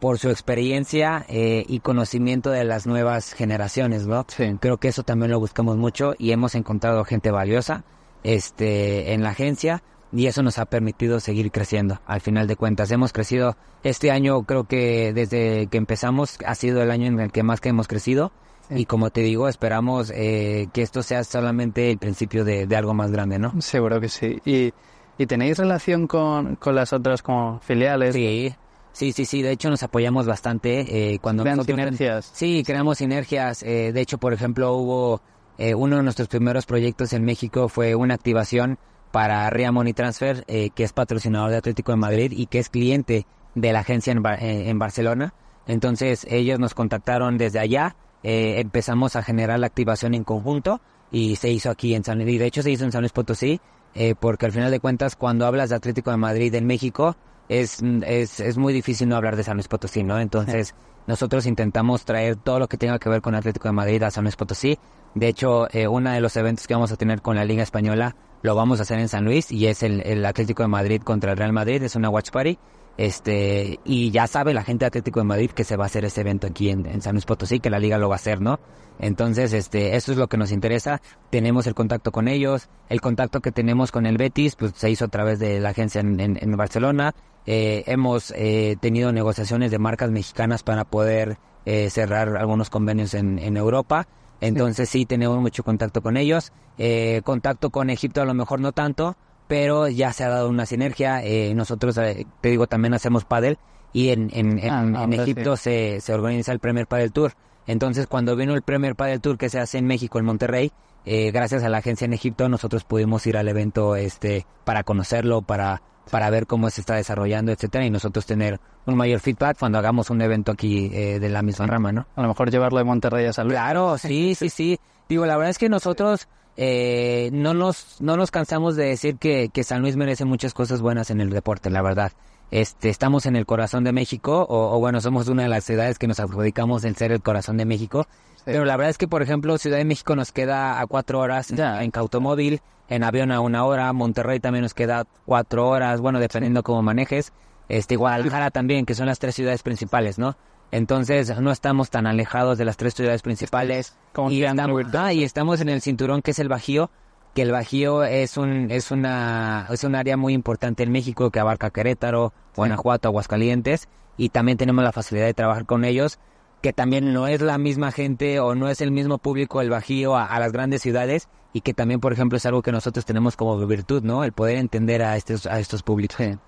por su experiencia eh, y conocimiento de las nuevas generaciones, ¿no? Sí. Creo que eso también lo buscamos mucho y hemos encontrado gente valiosa este, en la agencia y eso nos ha permitido seguir creciendo. Al final de cuentas, hemos crecido este año, creo que desde que empezamos ha sido el año en el que más que hemos crecido Sí. y como te digo, esperamos eh, que esto sea solamente el principio de, de algo más grande, ¿no? Seguro que sí. ¿Y, y tenéis relación con, con las otras como filiales? Sí, Sí, sí, sí. De hecho, nos apoyamos bastante eh, cuando Crean nosotros- sinergias. Sí, creamos sinergias. eh, de hecho, por ejemplo, hubo eh, uno de nuestros primeros proyectos en México fue una activación para Ria Money Transfer, eh, que es patrocinador de Atlético de Madrid y que es cliente de la agencia en, Bar- eh, en Barcelona. Entonces, ellos nos contactaron desde allá. eh, empezamos a generar la activación en conjunto y se hizo aquí en San Luis. De hecho, se hizo en San Luis Potosí, eh, porque al final de cuentas, cuando hablas de Atlético de Madrid en México, es, es, es muy difícil no hablar de San Luis Potosí, ¿no? Entonces, nosotros intentamos traer todo lo que tenga que ver con Atlético de Madrid a San Luis Potosí. De hecho, eh, uno de los eventos que vamos a tener con la Liga Española lo vamos a hacer en San Luis y es el, el Atlético de Madrid contra el Real Madrid, es una watch party. Este, y ya sabe la gente de Atlético de Madrid que se va a hacer ese evento aquí en, en San Luis Potosí, que la liga lo va a hacer, ¿no? Entonces, este, eso es lo que nos interesa. Tenemos el contacto con ellos. El contacto que tenemos con el Betis, pues se hizo a través de la agencia en, en- en Barcelona. Eh, hemos eh, tenido negociaciones de marcas mexicanas para poder eh, cerrar algunos convenios en, en Europa. Entonces sí tenemos mucho contacto con ellos. Eh, contacto con Egipto a lo mejor no tanto, pero ya se ha dado una sinergia. Eh, nosotros, eh, te digo, también hacemos pádel y en, en, en- Ah, en ahora Egipto se, se organiza el Premier Padel Tour. Entonces, cuando vino el Premier Padel Tour que se hace en México, en Monterrey, eh, gracias a la agencia en Egipto, nosotros pudimos ir al evento este para conocerlo, para para ver cómo se está desarrollando, etcétera, y nosotros tener un mayor feedback cuando hagamos un evento aquí eh, de la misma rama, ¿no? A lo mejor llevarlo de Monterrey a San Luis. Claro, sí, sí, sí. Digo, la verdad es que nosotros eh, no nos no nos cansamos de decir que, que San Luis merece muchas cosas buenas en el deporte, la verdad. Este, estamos en el corazón de México, o, o bueno, somos una de las ciudades que nos adjudicamos en ser el corazón de México. Pero la verdad es que, por ejemplo, Ciudad de México nos queda a cuatro horas en automóvil, en avión a una hora, Monterrey también nos queda cuatro horas, bueno, dependiendo cómo manejes. Este, Guadalajara también, que son las tres ciudades principales, ¿no? Entonces, no estamos tan alejados de las tres ciudades principales. Como y, ah, y estamos en el cinturón que es el Bajío, que el Bajío es un es una es un área muy importante en México que abarca Querétaro, Guanajuato, Aguascalientes y también tenemos la facilidad de trabajar con ellos, que también no es la misma gente o no es el mismo público el Bajío a, a las grandes ciudades y que también, por ejemplo, es algo que nosotros tenemos como virtud, ¿no? El poder entender a estos a estos públicos. Sí.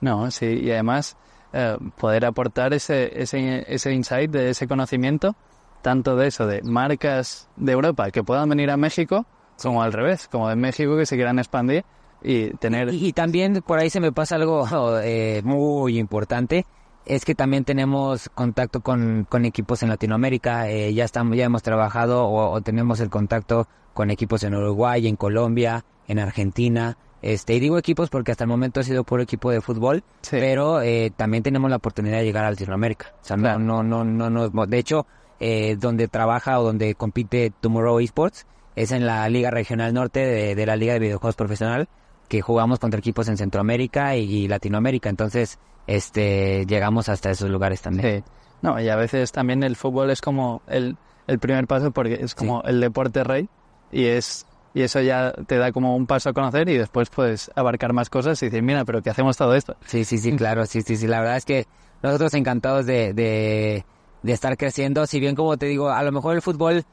No, sí, y además eh, poder aportar ese, ese, ese insight, de ese conocimiento, tanto de eso, de marcas de Europa que puedan venir a México, como al revés, como de México que se quieran expandir y tener... Y, y también por ahí se me pasa algo eh, muy importante. Es que también tenemos contacto con, con equipos en Latinoamérica. eh, ya estamos, ya hemos trabajado o, o tenemos el contacto con equipos en Uruguay, en Colombia, en Argentina. Este, y digo equipos porque hasta el momento ha sido por equipo de fútbol, Sí. pero eh, también tenemos la oportunidad de llegar a Latinoamérica. O sea, no, no, no, no, no, de hecho, eh, donde trabaja o donde compite Tomorrow Esports es en la Liga Regional Norte de, de la Liga de Videojuegos Profesional, que jugamos contra equipos en Centroamérica y, y Latinoamérica. Entonces, este, llegamos hasta esos lugares también. Sí. No, y a veces también el fútbol es como el, el primer paso porque es como el deporte rey y es y eso ya te da como un paso a conocer y después puedes abarcar más cosas y decir, mira, pero que hacemos todo esto. Sí, sí, sí, claro, sí, sí, sí. La verdad es que nosotros encantados de, de, de estar creciendo. Si bien, como te digo, a lo mejor el fútbol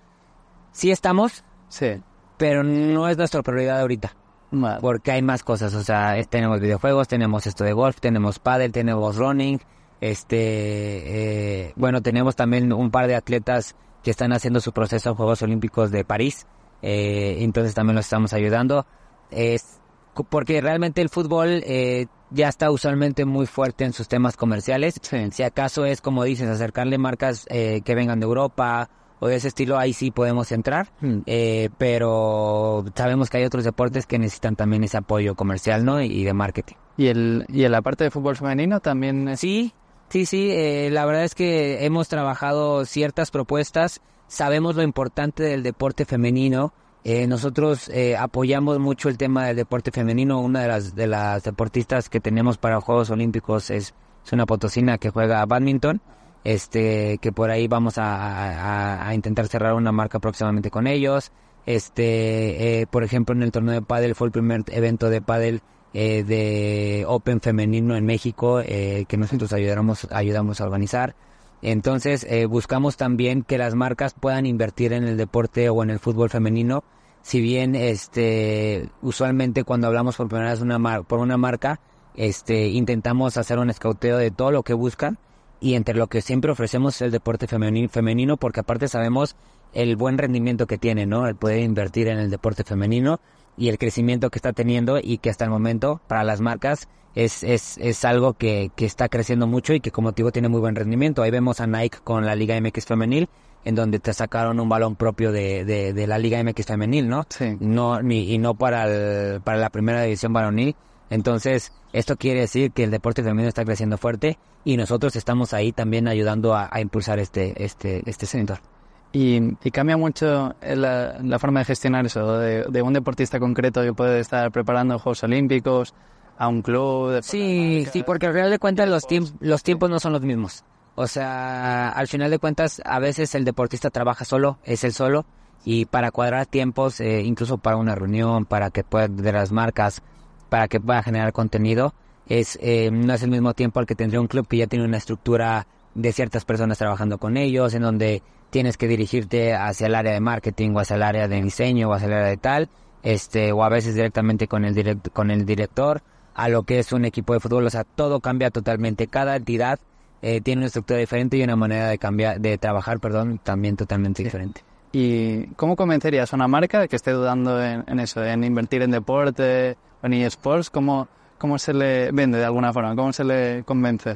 sí estamos, Sí. pero no es nuestra prioridad ahorita. Porque hay más cosas, o sea, tenemos videojuegos, tenemos esto de golf, tenemos paddle, tenemos running, este, eh, bueno, tenemos también un par de atletas que están haciendo su proceso en Juegos Olímpicos de París, eh, entonces también los estamos ayudando. Es porque realmente el fútbol eh, ya está usualmente muy fuerte en sus temas comerciales. Sí. Si acaso es, como dices, acercarle marcas eh, que vengan de Europa o de ese estilo, ahí sí podemos entrar. Hmm. Eh, pero sabemos que hay otros deportes que necesitan también ese apoyo comercial, ¿no? Y de marketing. Y el y en la parte de fútbol femenino también es... Sí, sí, sí. eh, la verdad es que hemos trabajado ciertas propuestas. Sabemos lo importante del deporte femenino. Eh, nosotros eh, apoyamos mucho el tema del deporte femenino. Una de las de las deportistas que tenemos para Juegos Olímpicos es, es una potosina que juega badminton. Este, que por ahí vamos a, a- intentar cerrar una marca próximamente con ellos. Este, eh, por ejemplo, en el torneo de pádel fue el primer evento de pádel eh, de Open femenino en México eh, que nosotros ayudamos ayudamos a organizar. Entonces eh, buscamos también que las marcas puedan invertir en el deporte o en el fútbol femenino. Si bien este usualmente cuando hablamos por primera vez una mar- por una marca este, intentamos hacer un escauteo de todo lo que buscan y entre lo que siempre ofrecemos es el deporte femenino, femenino porque aparte sabemos el buen rendimiento que tiene, ¿no? El poder invertir en el deporte femenino y el crecimiento que está teniendo y que hasta el momento para las marcas es, es, es algo que, que está creciendo mucho y que como motivo tiene muy buen rendimiento. Ahí vemos a Nike con la Liga MX femenil en donde te sacaron un balón propio de, de, de la Liga MX femenil, ¿no? Sí. No, ni, y no para, el, para la primera división varonil. Entonces, esto quiere decir que el deporte femenino está creciendo fuerte y nosotros estamos ahí también ayudando a, a impulsar este, este, este sector. Y, y cambia mucho la, la, forma de gestionar eso, de, de, un deportista concreto que puede estar preparando Juegos Olímpicos a un club. De sí, sí, porque al final de cuentas los, tiemp los tiempos no son los mismos. O sea, al final de cuentas, a veces el deportista trabaja solo, es el solo, y para cuadrar tiempos, eh, incluso para una reunión, para que pueda de las marcas, para que pueda generar contenido, es eh, no es el mismo tiempo al que tendría un club que ya tiene una estructura de ciertas personas trabajando con ellos, en donde tienes que dirigirte hacia el área de marketing o hacia el área de diseño o hacia el área de tal, este, o a veces directamente con el direct, con el director, a lo que es un equipo de fútbol, o sea, todo cambia totalmente, cada entidad eh, tiene una estructura diferente y una manera de cambiar, de trabajar, perdón, también totalmente diferente. ¿Y cómo convencerías a una marca que esté dudando en, en eso, en invertir en deporte o en eSports? ¿Cómo, ¿Cómo se le vende de alguna forma? ¿Cómo se le convence?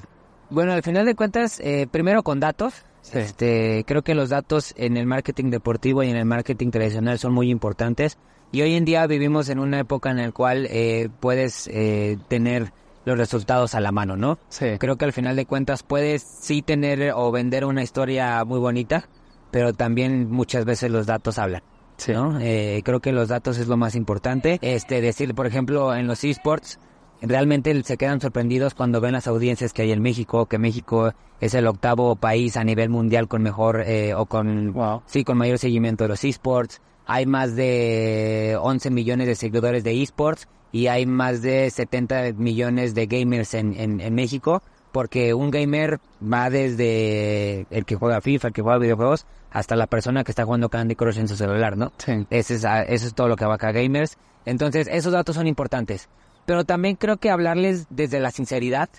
Bueno, al final de cuentas, eh, primero con datos. Sí. Este, creo que los datos en el marketing deportivo y en el marketing tradicional son muy importantes. Y hoy en día vivimos en una época en la cual eh, puedes eh, tener los resultados a la mano, ¿no? Sí. Creo que al final de cuentas puedes sí tener o vender una historia muy bonita, pero también muchas veces los datos hablan. Sí. ¿no? Eh, creo que los datos es lo más importante. Este, decir, por ejemplo, en los esports, realmente se quedan sorprendidos cuando ven las audiencias que hay en México, que México es el octavo país a nivel mundial con mejor eh, o con wow. sí con mayor seguimiento de los esports. Hay más de 11 millones de seguidores de esports y hay más de 70 millones de gamers en, en, en México, porque un gamer va desde el que juega FIFA, el que juega videojuegos, hasta la persona que está jugando Candy Crush en su celular, ¿no? Sí. Ese es, eso es todo lo que abarca gamers. Entonces, esos datos son importantes pero también creo que hablarles desde la sinceridad,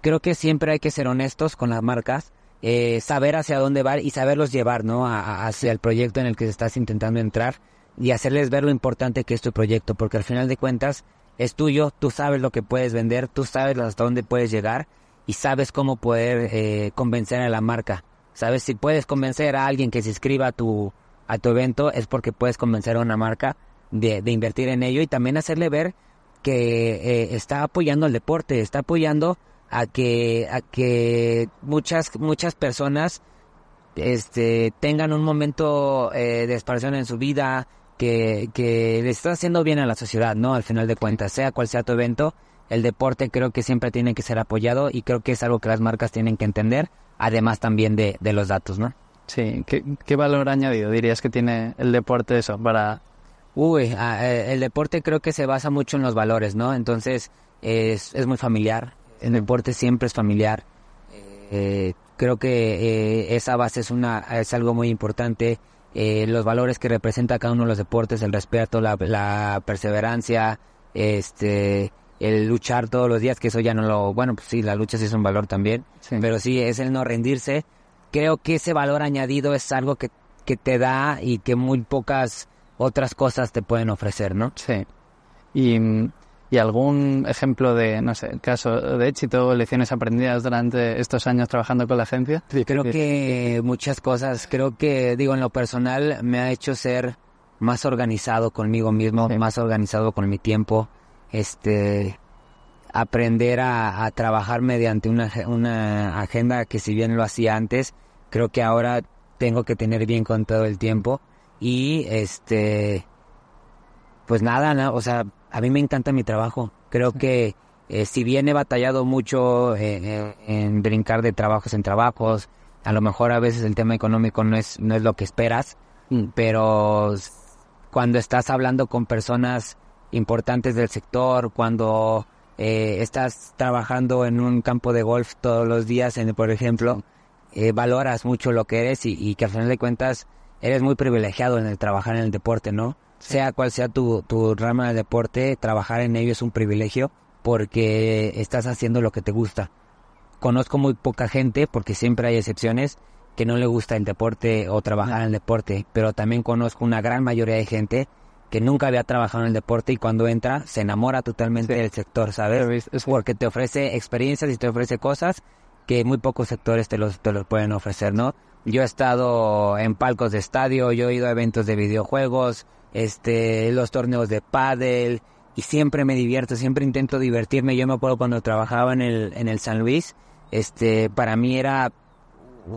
creo que siempre hay que ser honestos con las marcas, eh, saber hacia dónde va y saberlos llevar, ¿no? A, a, hacia el proyecto en el que estás intentando entrar y hacerles ver lo importante que es tu proyecto, porque al final de cuentas es tuyo, tú sabes lo que puedes vender, tú sabes hasta dónde puedes llegar y sabes cómo poder eh, convencer a la marca. Sabes, si puedes convencer a alguien que se inscriba a tu, a tu evento, es porque puedes convencer a una marca de, de invertir en ello y también hacerle ver que eh, está apoyando al deporte, está apoyando a que a que muchas muchas personas este tengan un momento eh, de expansión en su vida que, que le está haciendo bien a la sociedad, ¿no? Al final de cuentas, sea cual sea tu evento, el deporte creo que siempre tiene que ser apoyado y creo que es algo que las marcas tienen que entender, además también de, de los datos, ¿no? Sí, ¿Qué, ¿qué valor añadido dirías que tiene el deporte eso para Uy, el deporte creo que se basa mucho en los valores, ¿no? Entonces es, es muy familiar. El deporte siempre es familiar. Eh, creo que eh, esa base es una es algo muy importante. Eh, los valores que representa cada uno de los deportes, el respeto, la, la, perseverancia, este, el luchar todos los días, que eso ya no lo, bueno, pues sí, la lucha sí es un valor también, sí. pero sí es el no rendirse. Creo que ese valor añadido es algo que, que te da y que muy pocas otras cosas te pueden ofrecer, ¿no? Sí. Y, y, algún ejemplo de, no sé, caso de éxito, lecciones aprendidas durante estos años trabajando con la agencia? Sí, creo que muchas cosas, creo que, digo, en lo personal me ha hecho ser más organizado conmigo mismo, sí. más organizado con mi tiempo, este, aprender a, a trabajar mediante una, una agenda que si bien lo hacía antes, creo que ahora tengo que tener bien con todo el tiempo y este pues nada, ¿no? o sea, a mí me encanta mi trabajo. Creo que eh, si bien he batallado mucho eh, en brincar de trabajos en trabajos, a lo mejor a veces el tema económico no es no es lo que esperas, mm. pero cuando estás hablando con personas importantes del sector, cuando eh, estás trabajando en un campo de golf todos los días, en, por ejemplo, eh, valoras mucho lo que eres y, y que al final de cuentas eres muy privilegiado en el trabajar en el deporte, ¿no? Sí. Sea cual sea tu, tu rama de deporte, trabajar en ello es un privilegio porque estás haciendo lo que te gusta. Conozco muy poca gente, porque siempre hay excepciones, que no le gusta el deporte o trabajar en el deporte, pero también conozco una gran mayoría de gente que nunca había trabajado en el deporte y cuando entra se enamora totalmente Sí. del sector, ¿sabes? Es- Porque te ofrece experiencias y te ofrece cosas que muy pocos sectores te los, te los pueden ofrecer, ¿no? Yo he estado en palcos de estadio, yo he ido a eventos de videojuegos, este, los torneos de pádel y siempre me divierto, siempre intento divertirme. Yo me acuerdo cuando trabajaba en el, en el San Luis, este, para mí era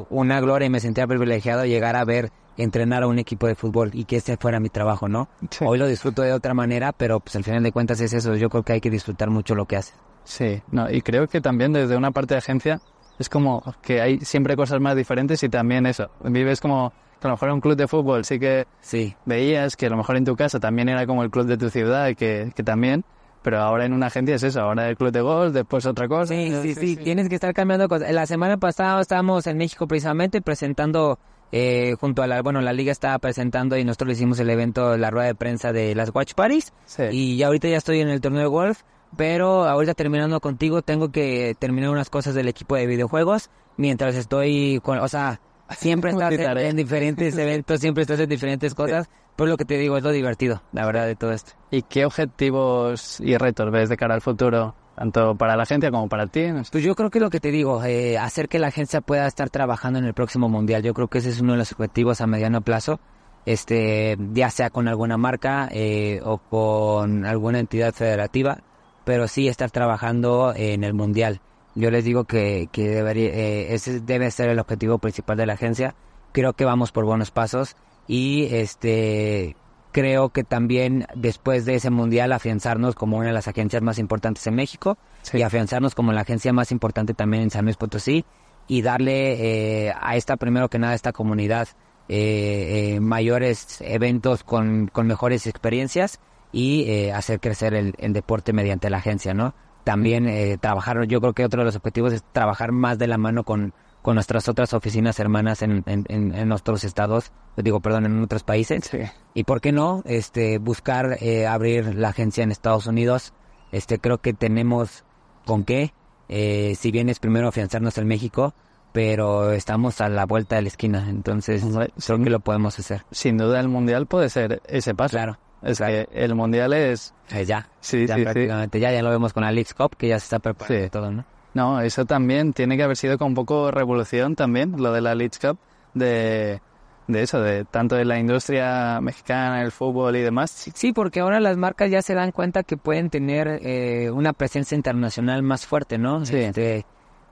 una gloria y me sentía privilegiado llegar a ver entrenar a un equipo de fútbol y que ese fuera mi trabajo, ¿no? Sí. Hoy lo disfruto de otra manera, pero pues al final de cuentas es eso. Yo creo que hay que disfrutar mucho lo que haces. Sí, no, y creo que también desde una parte de agencia es como que hay siempre cosas más diferentes y también eso. Vives como que a lo mejor un club de fútbol sí que Sí, veías que a lo mejor en tu casa también era como el club de tu ciudad, que, que también, pero ahora en una agencia es eso, ahora el club de golf, después otra cosa. Sí, sí, sí, tienes que estar cambiando cosas. La semana pasada estábamos en México precisamente presentando, eh, junto a la, bueno, la liga estaba presentando y nosotros le hicimos el evento, la rueda de prensa de las Watch Parties. Sí. Y ya ahorita ya estoy en el torneo de golf, pero ahorita terminando contigo tengo que terminar unas cosas del equipo de videojuegos mientras estoy con, o sea, siempre estás en, diferentes eventos, siempre estás en diferentes cosas, pero lo que te digo es lo divertido, la verdad, de todo esto. ¿Y qué objetivos y retos ves de cara al futuro, tanto para la agencia como para ti? Pues yo creo que lo que te digo, eh, hacer que la agencia pueda estar trabajando en el próximo mundial, yo creo que ese es uno de los objetivos a mediano plazo, este, ya sea con alguna marca eh, o con alguna entidad federativa, pero sí estar trabajando en el mundial. Yo les digo que, que debería, eh, ese debe ser el objetivo principal de la agencia. Creo que vamos por buenos pasos y este creo que también después de ese mundial afianzarnos como una de las agencias más importantes en México Sí. y afianzarnos como la agencia más importante también en San Luis Potosí y darle eh, a esta primero que nada a esta comunidad eh, eh, mayores eventos con, con mejores experiencias y eh, hacer crecer el, el deporte mediante la agencia, ¿no? También eh, trabajar, yo creo que otro de los objetivos es trabajar más de la mano con, con nuestras otras oficinas hermanas en, en, en, otros estados, digo, perdón, en otros países. Sí. Y por qué no, este, buscar eh, abrir la agencia en Estados Unidos. Este, creo que tenemos con qué. Eh, si bien es primero afianzarnos en México, pero estamos a la vuelta de la esquina, entonces Hombre, creo sí. que lo podemos hacer. Sin duda el mundial puede ser ese paso. Claro, Es claro. que el mundial es... Eh, ya, Sí, ya sí, sí. prácticamente, ya, ya lo vemos con la Leagues Cup, que ya se está preparando Sí. todo, ¿no? No, eso también tiene que haber sido con un poco revolución también, lo de la Leeds Cup, de, de eso, de tanto de la industria mexicana, el fútbol y demás. Sí, porque ahora las marcas ya se dan cuenta que pueden tener eh, una presencia internacional más fuerte, ¿no? Sí. Este,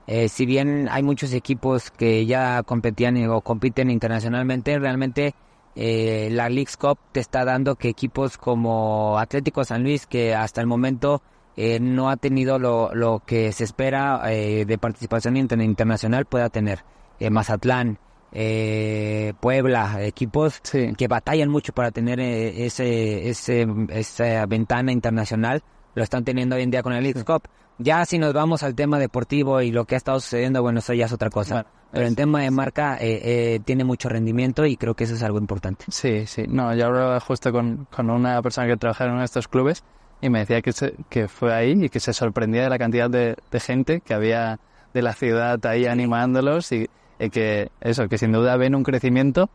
eh, si bien hay muchos equipos que ya competían y- o compiten internacionalmente, realmente eh, la Leagues Cup te está dando que equipos como Atlético San Luis, que hasta el momento eh, no ha tenido lo, lo que se espera eh, de participación inter- internacional, pueda tener. Eh, Mazatlán, eh, Puebla, equipos Sí. que batallan mucho para tener eh, ese, ese, esa ventana internacional, lo están teniendo hoy en día con el Leagues Cup. Ya si nos vamos al tema deportivo y lo que ha estado sucediendo, bueno, eso ya es otra cosa. Bueno, Pero en tema de marca eh, eh, tiene mucho rendimiento y creo que eso es algo importante. Sí, sí. No, yo hablaba justo con, con una persona que trabajaba en uno de estos clubes y me decía que, se- que fue ahí y que se sorprendía de la cantidad de, de gente que había de la ciudad ahí animándolos y, y que eso, que sin duda ven un crecimiento,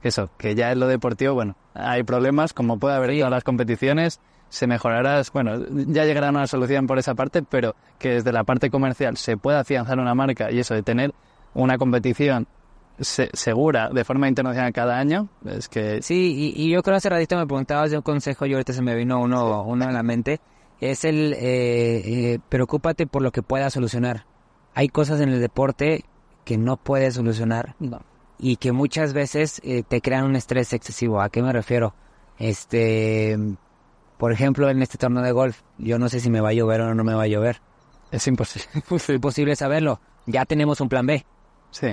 que eso, que ya en lo deportivo, bueno, hay problemas como puede haber en todas las competiciones, se mejorará, bueno, ya llegará una solución por esa parte, pero que desde la parte comercial se pueda afianzar una marca y eso de tener una competición se- segura de forma internacional cada año, es que Sí, y, y yo creo hace ratito me preguntabas de un consejo y ahorita se me vino uno, uno a la mente. Es el, eh, eh, preocúpate por lo que puedas solucionar. Hay cosas en el deporte que no puedes solucionar no. y que muchas veces eh, te crean un estrés excesivo. ¿A qué me refiero? Este, por ejemplo, en este torneo de golf, yo no sé si me va a llover o no me va a llover. es imposible. Es imposible saberlo. Ya tenemos un plan B, Sí,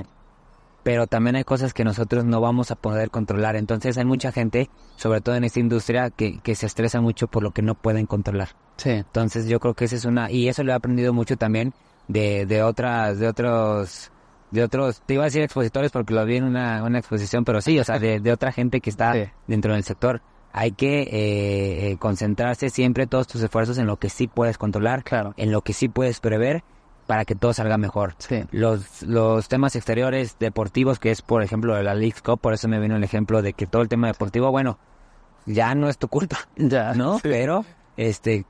pero también hay cosas que nosotros no vamos a poder controlar. Entonces hay mucha gente, sobre todo en esta industria, que, que se estresa mucho por lo que no pueden controlar. sí, Entonces yo creo que esa es una, y eso lo he aprendido mucho también de, de otras, de otros, de otros, te iba a decir expositores porque lo vi en una, una exposición, pero sí, o sea, de, de otra gente que está Sí. dentro del sector. hay que eh, eh, concentrarse siempre todos tus esfuerzos en lo que sí puedes controlar, Claro. en lo que sí puedes prever para que todo salga mejor. Sí. Los, los temas exteriores deportivos, que es por ejemplo la League Cup, por eso me vino el ejemplo de que todo el tema deportivo, bueno, ya no es tu culpa, Ya. ¿no? Sí. Pero, este,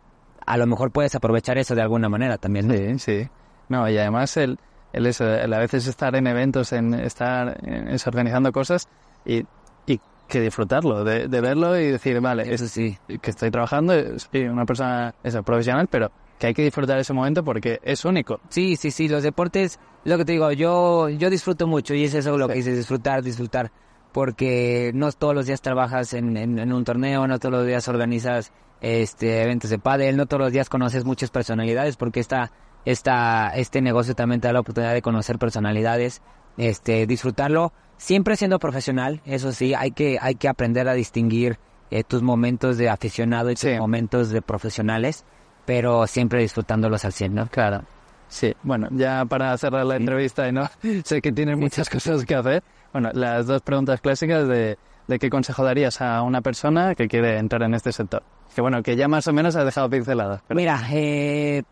a lo mejor puedes aprovechar eso de alguna manera también. ¿no? Sí, sí. No, y además el, el eso, el a veces estar en eventos, en estar en, eso, organizando cosas y, y que disfrutarlo, de, de verlo y decir, vale, Eso es, sí. que estoy trabajando, soy una persona eso, profesional, pero que hay que disfrutar ese momento porque es único. Sí, sí, sí, los deportes, lo que te digo, yo, yo disfruto mucho y es eso lo Sí. que dices, disfrutar, disfrutar, porque no todos los días trabajas en, en, en un torneo, no todos los días organizas este eventos de pádel, no todos los días conoces muchas personalidades, porque esta, esta, este negocio también te da la oportunidad de conocer personalidades, este, disfrutarlo, siempre siendo profesional, eso sí, hay que, hay que aprender a distinguir eh, tus momentos de aficionado y tus Sí. momentos de profesionales, pero siempre disfrutándolos al 100, ¿no? Claro. Sí, bueno, ya para cerrar la entrevista, y no sé que tienes muchas cosas que hacer. Bueno, las dos preguntas clásicas de, de qué consejo darías a una persona que quiere entrar en este sector. Que bueno, que ya más o menos has dejado pinceladas. pero- Mira, eh,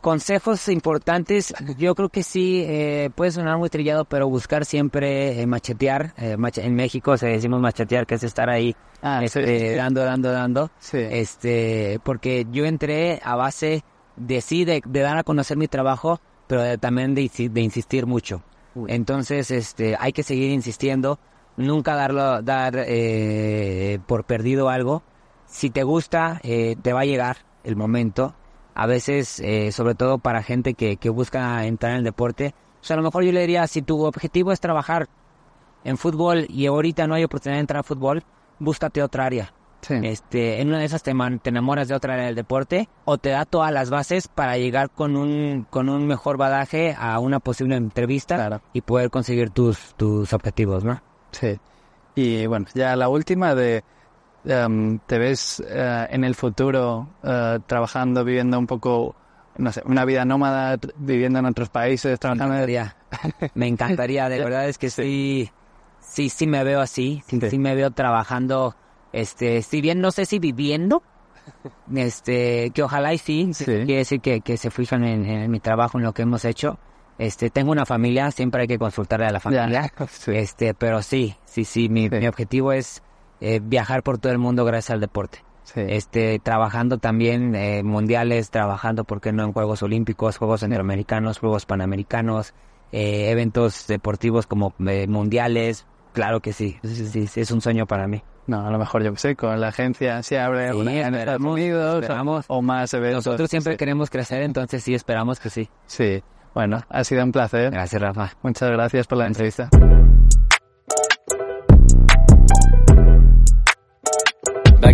consejos importantes, yo creo que sí, eh, puede sonar muy trillado, pero buscar siempre eh, machetear. eh, en México se decimos machetear, que es estar ahí Ah, sí. este, dando, dando, dando. Sí. Este, porque yo entré a base de sí, de, de dar a conocer mi trabajo, pero de- también de, de insistir mucho. Entonces, este, hay que seguir insistiendo, nunca darlo, dar por perdido algo. Si te gusta, te va a llegar el momento. A veces, eh, sobre todo para gente que, que busca entrar en el deporte, pues a lo mejor yo le diría, si tu objetivo es trabajar en fútbol y ahorita no hay oportunidad de entrar a fútbol, búscate otra área. Sí. Este, en una de esas te, man- te enamoras de otra área del deporte o te da todas las bases para llegar con un, con un mejor badaje a una posible entrevista Claro. y poder conseguir tus, tus objetivos, ¿no? Sí. Y bueno, ya la última de... em, ¿Te ves eh, en el futuro eh, trabajando, viviendo un poco, no sé, una vida nómada, viviendo en otros países, Me trabajando... encantaría, me encantaría, de verdad es que sí, sí, sí me veo así, sí, me veo trabajando, este, si bien no sé si viviendo, este, que ojalá y sí, Sí. quiere decir que, que se fijan en, en mi trabajo, en lo que hemos hecho, este, tengo una familia, siempre hay que consultarle a la familia, este, pero sí, sí, sí, mi, Sí. mi objetivo es eh, viajar por todo el mundo gracias al deporte. Sí. Este, trabajando también eh, mundiales, trabajando, ¿por qué no? En Juegos Olímpicos, Juegos Centroamericanos, Juegos Panamericanos, eh, eventos deportivos como eh, mundiales. Claro que sí. Sí, es un sueño para mí. No, a lo mejor yo qué sé, con la agencia se abre Sí, en Estados Unidos o- esperamos. o más eventos. Nosotros siempre sí. queremos crecer, entonces sí, esperamos que sí. Sí, bueno, ha sido un placer. Gracias, Rafa. Muchas gracias por la entrevista.